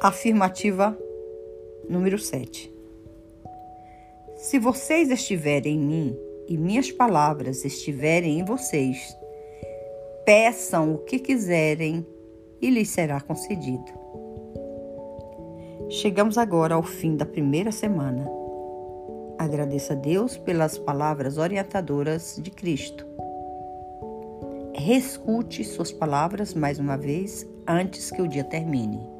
Afirmativa número 7. Se vocês estiverem em mim e minhas palavras estiverem em vocês, peçam o que quiserem e lhes será concedido. Chegamos agora ao fim da primeira semana. Agradeça a Deus pelas palavras orientadoras de Cristo. Reescute suas palavras mais uma vez antes que o dia termine.